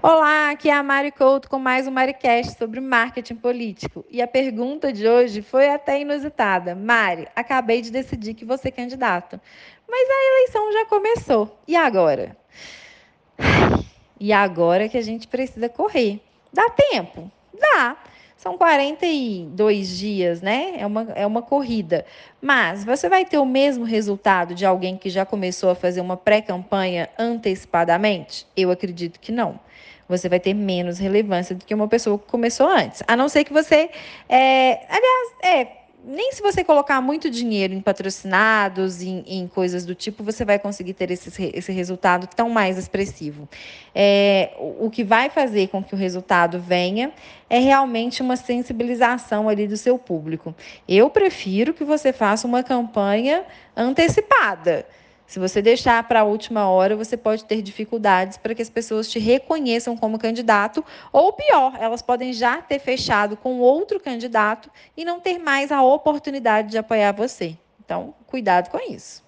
Olá, aqui é a Mari Couto com mais um MariCast sobre marketing político. E a pergunta de hoje foi até inusitada. Mari, acabei de decidir que você é candidato, mas a eleição já começou. E agora? E agora que a gente precisa correr. Dá tempo? Dá. São 42 dias, né? É uma, é uma corrida. Mas você vai ter o mesmo resultado de alguém que já começou a fazer uma pré-campanha antecipadamente? Eu acredito que não. Você vai ter menos relevância do que uma pessoa que começou antes. A não ser que você. É, aliás, é, nem se você colocar muito dinheiro em patrocinados, em, em coisas do tipo, você vai conseguir ter esse, esse resultado tão mais expressivo. É, o, o que vai fazer com que o resultado venha é realmente uma sensibilização ali do seu público. Eu prefiro que você faça uma campanha antecipada. Se você deixar para a última hora, você pode ter dificuldades para que as pessoas te reconheçam como candidato, ou pior, elas podem já ter fechado com outro candidato e não ter mais a oportunidade de apoiar você. Então, cuidado com isso.